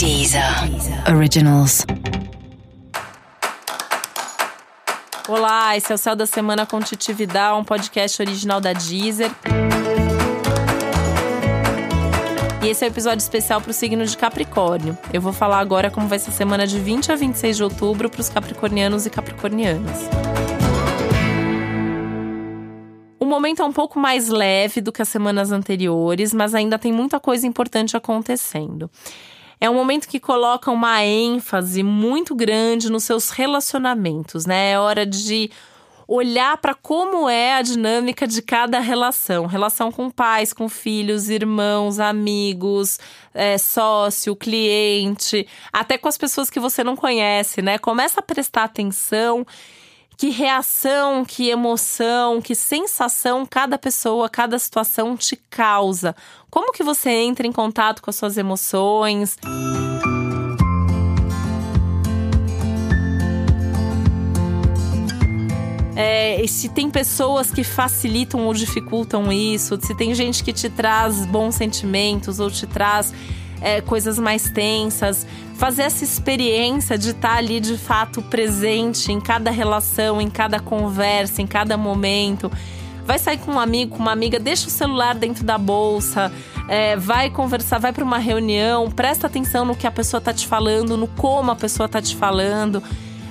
Deezer Originals. Olá, esse é o Céu da Semana com Titi Vidal, um podcast original da Deezer. E esse é o um episódio especial para o signo de Capricórnio. Eu vou falar agora como vai ser a semana de 20 a 26 de outubro para os capricornianos e capricornianas. O momento é um pouco mais leve do que as semanas anteriores, mas ainda tem muita coisa importante acontecendo. É um momento que coloca uma ênfase muito grande nos seus relacionamentos, né? É hora de olhar para como é a dinâmica de cada relação. Relação com pais, com filhos, irmãos, amigos, é, sócio, cliente, até com as pessoas que você não conhece, né? Começa a prestar atenção que reação, que emoção, que sensação cada pessoa, cada situação te causa. Como que você entra em contato com as suas emoções? É, se tem pessoas que facilitam ou dificultam isso, se tem gente que te traz bons sentimentos ou te traz é, coisas mais tensas, fazer essa experiência de estar ali de fato presente em cada relação, em cada conversa, em cada momento. Vai sair com um amigo, com uma amiga, deixa o celular dentro da bolsa, é, vai conversar, vai para uma reunião, presta atenção no que a pessoa está te falando, no como a pessoa está te falando.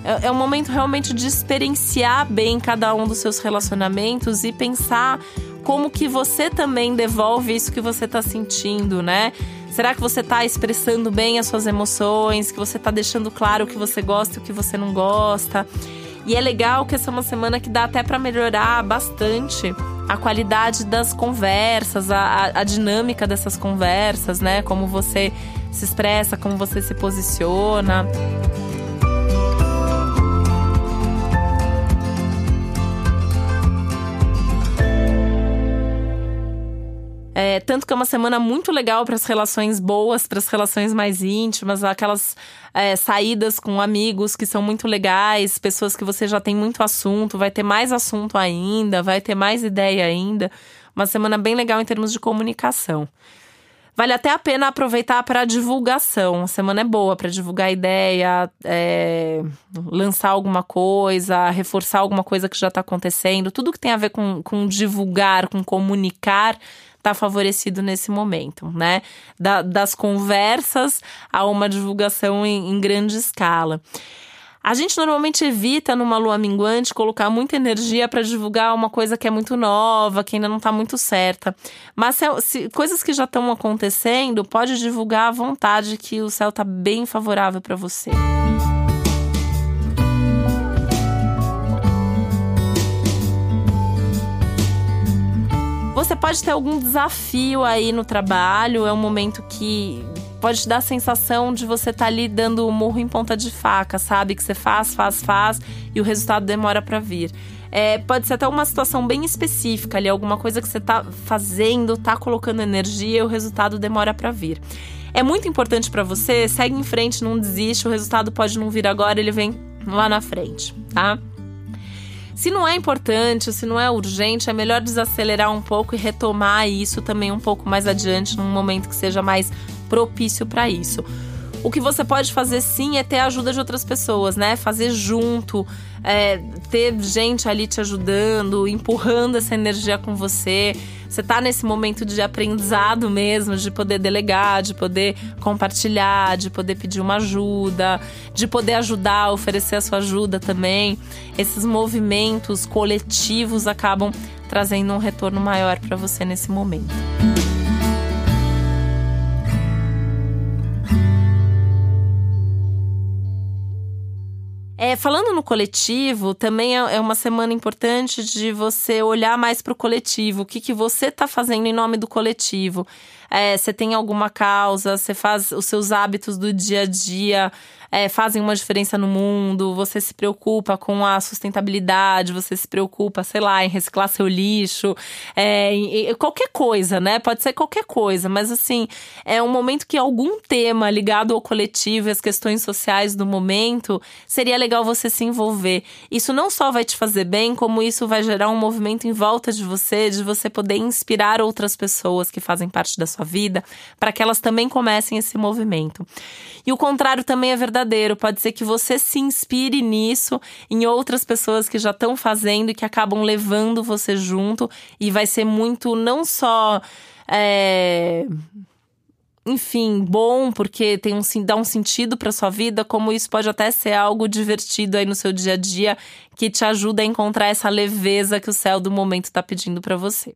É, é um momento realmente de experienciar bem cada um dos seus relacionamentos e pensar como que você também devolve isso que você está sentindo, né? Será que você está expressando bem as suas emoções? Que você está deixando claro o que você gosta e o que você não gosta? E é legal que essa é uma semana que dá até para melhorar bastante a qualidade das conversas, a, a, dinâmica dessas conversas, né? Como você se expressa, como você se posiciona. É, tanto que é uma semana muito legal para as relações boas, para as relações mais íntimas, aquelas é, saídas com amigos que são muito legais, pessoas que você já tem muito assunto, vai ter mais assunto ainda, vai ter mais ideia ainda. Uma semana bem legal em termos de comunicação. Vale até a pena aproveitar para divulgação. A semana é boa para divulgar ideia, é, lançar alguma coisa, reforçar alguma coisa que já está acontecendo. Tudo que tem a ver com, com divulgar, com comunicar, está favorecido nesse momento, né? Da, das conversas a uma divulgação em, em grande escala. A gente normalmente evita numa lua minguante colocar muita energia para divulgar uma coisa que é muito nova, que ainda não está muito certa. Mas se, se, coisas que já estão acontecendo, pode divulgar à vontade que o céu está bem favorável para você. Você pode ter algum desafio aí no trabalho, é um momento que pode te dar a sensação de você estar tá ali dando o morro em ponta de faca, sabe? Que você faz, faz, faz e o resultado demora para vir. É, pode ser até uma situação bem específica ali, alguma coisa que você está fazendo, está colocando energia e o resultado demora para vir. É muito importante para você, segue em frente, não desiste, o resultado pode não vir agora, ele vem lá na frente, tá? Se não é importante, se não é urgente, é melhor desacelerar um pouco e retomar isso também um pouco mais adiante, num momento que seja mais propício para isso. O que você pode fazer sim é ter a ajuda de outras pessoas, né? Fazer junto, é, ter gente ali te ajudando, empurrando essa energia com você. Você tá nesse momento de aprendizado mesmo, de poder delegar, de poder compartilhar, de poder pedir uma ajuda, de poder ajudar, oferecer a sua ajuda também. Esses movimentos coletivos acabam trazendo um retorno maior para você nesse momento. É, falando no coletivo, também é, é uma semana importante de você olhar mais para o coletivo. O que, que você está fazendo em nome do coletivo? É, você tem alguma causa, você faz os seus hábitos do dia a dia é, fazem uma diferença no mundo, você se preocupa com a sustentabilidade, você se preocupa, sei lá, em reciclar seu lixo, é, em, em, qualquer coisa, né? Pode ser qualquer coisa, mas assim, é um momento que algum tema ligado ao coletivo e às questões sociais do momento seria legal você se envolver. Isso não só vai te fazer bem, como isso vai gerar um movimento em volta de você, de você poder inspirar outras pessoas que fazem parte da sua vida, para que elas também comecem esse movimento. E o contrário também é verdadeiro. Pode ser que você se inspire nisso, em outras pessoas que já estão fazendo e que acabam levando você junto. E vai ser muito, não só. É enfim, bom, porque tem um, dá um sentido para sua vida, como isso pode até ser algo divertido aí no seu dia a dia, que te ajuda a encontrar essa leveza que o céu do momento está pedindo para você.